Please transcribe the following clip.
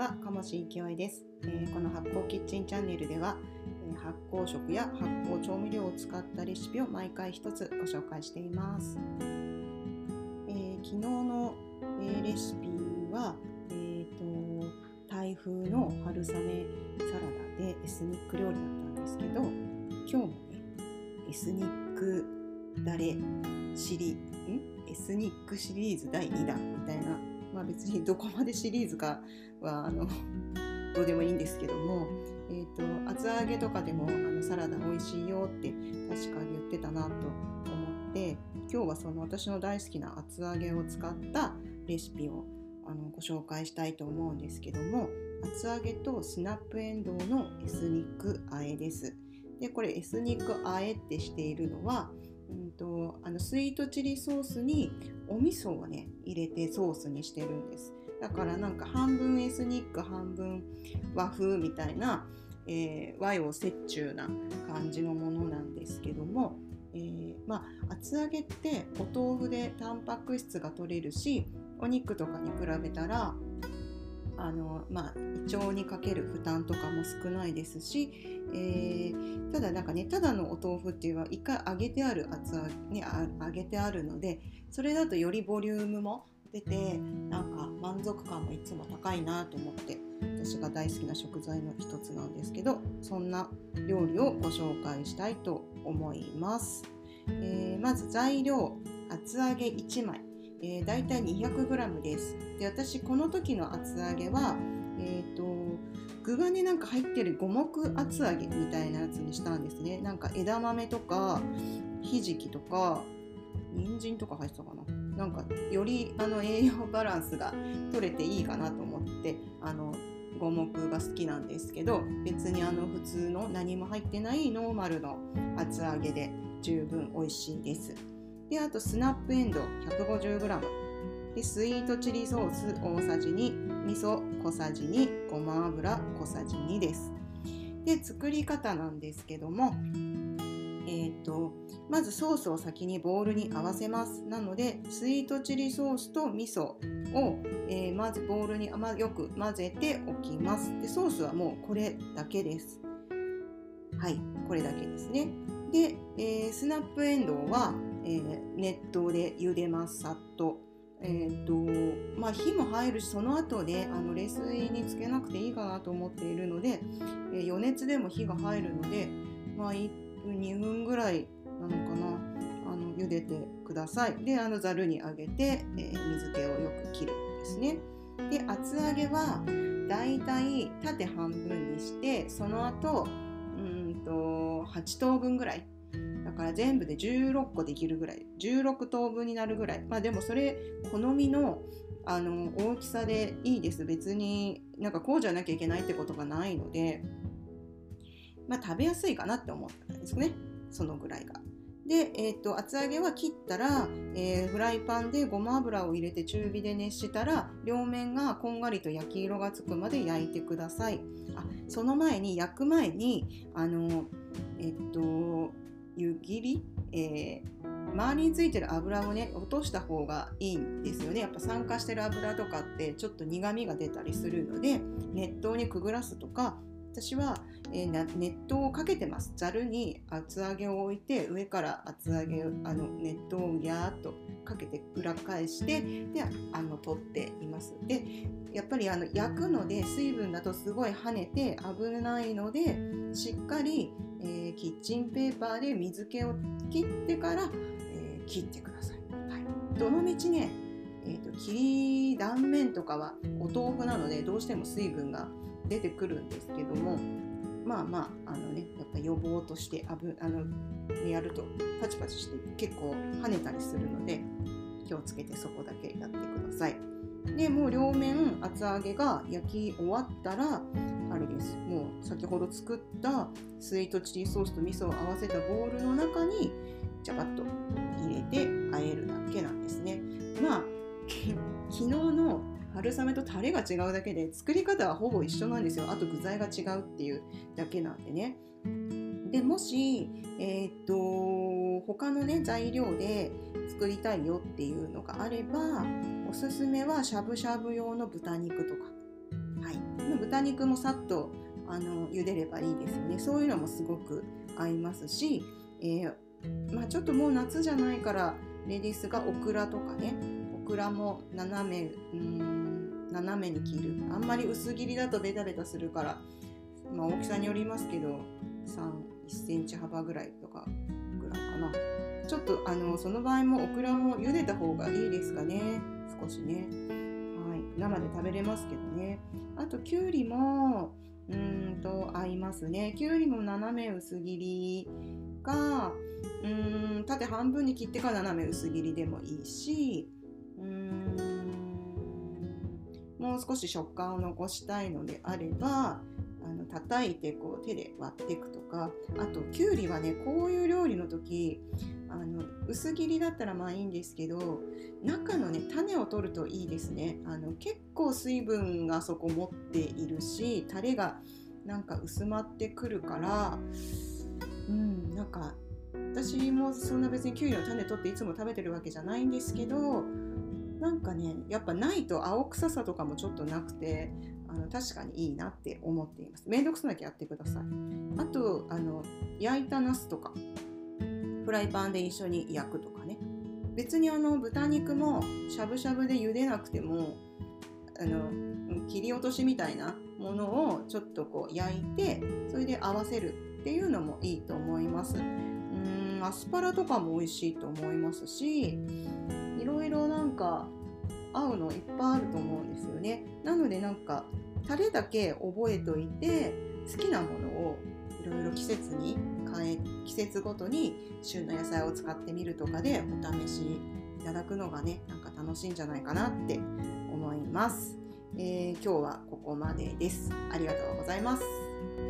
は、鴨し勢いです、えー、この発酵キッチンチャンネルでは、えー、発酵食や発酵調味料を使ったレシピを毎回一つご紹介しています。えー、昨日の、えレシピは、えーと、台風の春雨サラダでエスニック料理だったんですけど、今日もね、エスニックダレシリん？エスニックシリーズ第2弾みたいなまあ、別にどこまでシリーズかはあのどうでもいいんですけども、えーと、厚揚げとかでもあのサラダ美味しいよって確か言ってたなと思って今日はその私の大好きな厚揚げを使ったレシピをあのご紹介したいと思うんですけども厚揚げとスナップエンドウのエスニックあえです。でこれエスニックあえってしているのはうんと、あのスイートチリソースにお味噌をね入れてソースにしてるんです。だからなんか半分エスニック半分和風みたいな、えー、和洋折衷な感じのものなんですけども、えー、まあ厚揚げってお豆腐でタンパク質が取れるしお肉とかに比べたらあの、まあ、胃腸にかける負担とかも少ないですし、えー、ただなんかねただのお豆腐っていうのは一回揚げてある厚揚げ、ね、揚げてあるのでそれだとよりボリュームも出てなんか満足感もいつも高いなと思って私が大好きな食材の一つなんですけどそんな料理をご紹介したいと思います、えー、まず材料厚揚げ1枚。えー、大体 200g です。で私この時の厚揚げは、えーと、具がねなんか入ってる五目厚揚げみたいなやつにしたんですね。なんか枝豆とかひじきとか人参とか入ってたかな。なんかよりあの栄養バランスが取れていいかなと思ってあの五目が好きなんですけど別にあの普通の何も入ってないノーマルの厚揚げで十分美味しいです。であとスナップエンドウ 150g でスイートチリソース大さじ2味噌小さじ2ごま油小さじ2です。で作り方なんですけども。えーと、まずソースを先にボウルに合わせます。なのでスイートチリソースと味噌を、えー、まずボウルにまよく混ぜておきます。でソースはもうこれだけです。はいこれだけですね。で、えー、スナップエンドウはえー、熱湯で茹でますさっと。えーとまあ、火も入るしその後であの冷水につけなくていいかなと思っているので、えー、余熱でも火が入るので、まあ、1分2分ぐらいなのかなあの茹でてください。であのざるにあげて、えー、水気をよく切るんですね。で厚揚げはだいたい縦半分にしてその後うんと8等分ぐらいだから全部で16個できるぐらい16等分になるぐらいまあでもそれ好みのあの大きさでいいです別になんかこうじゃなきゃいけないってことがないのでまあ食べやすいかなって思ったんですねそのぐらいが。で、えーと、厚揚げは切ったら、えー、フライパンでごま油を入れて中火で熱したら両面がこんがりと焼き色がつくまで焼いてください。あその前に焼く前にあのえっ、ー、と湯切り、えー、周りについてる油をね落とした方がいいんですよね。やっぱ酸化してる油とかってちょっと苦みが出たりするので熱湯にくぐらすとか私は、えー、熱湯をかけてます。ざるに厚揚げを置いて上から厚揚げあの熱湯をやーっとかけて裏返してであの取っています。でやっぱりあの焼くので水分だとすごい跳ねて危ないのでしっかり、えー、キッチンペーパーで水気を切ってから、えー、切ってください、はい、どのみちね、えーと、切り断面とかはお豆腐なのでどうしても水分が出てくるんですけどもまあまああのねやっぱ予防としてあぶあの、やるとパチパチして結構跳ねたりするので気をつけてそこだけやってください。でもう両面厚揚げが焼き終わったらです。もう先ほど作ったスイートチリソースと味噌を合わせたボウルの中にジャバッと入れて和えるだけなんですね。まあ昨日の春雨とタレが違うだけで作り方はほぼ一緒なんですよ。あと具材が違うっていうだけなんでね。でもし、えー、っと他のね材料で作りたいよっていうのがあればおすすめはしゃぶしゃぶ用の豚肉とか、はい、豚肉もさっとあの茹でればいいですよね。そういうのもすごく合いますし、えー、まあ、ちょっともう夏じゃないからレディースがオクラとかねオクラも斜めうん斜めに切る。あんまり薄切りだとベタベタするから、まあ、大きさによりますけど31センチ幅ぐらいとかぐらいかな。ちょっとあのその場合もオクラも茹でた方がいいですかね。少しね。生で食べれますけどね。あときゅうりもうんと合いますね。きゅうりも斜め薄切りかうん縦半分に切ってから斜め薄切りでもいいしうんもう少し食感を残したいのであればあの叩いてこう手で割っていくとかあときゅうりはねこういう料理の時あの薄切りだったらまあいいんですけど中のね種を取るといいですね。あの結構水分がそこ持っているしタレがなんか薄まってくるからうんなんか私もそんな別にきゅうりの種取っていつも食べてるわけじゃないんですけどなんかねやっぱないと青臭さとかもちょっとなくてあの確かにいいなって思っています。めんどくさなきゃやってください。あとあの焼いたナスとかフライパンで一緒に焼くとかね。別にあの豚肉もしゃぶしゃぶで茹でなくてもあの切り落としみたいなものをちょっとこう焼いてそれで合わせるっていうのもいいと思います。うんアスパラとかも美味しいと思いますしいろいろなんか合うのいっぱいあると思うんですよね。なのでなんかタレだけ覚えといて好きなものをいろいろ季節に変え季節ごとに旬の野菜を使ってみるとかでお試しいただくのがねなんか楽しいんじゃないかなって思います、えー、今日はここまでです。ありがとうございます。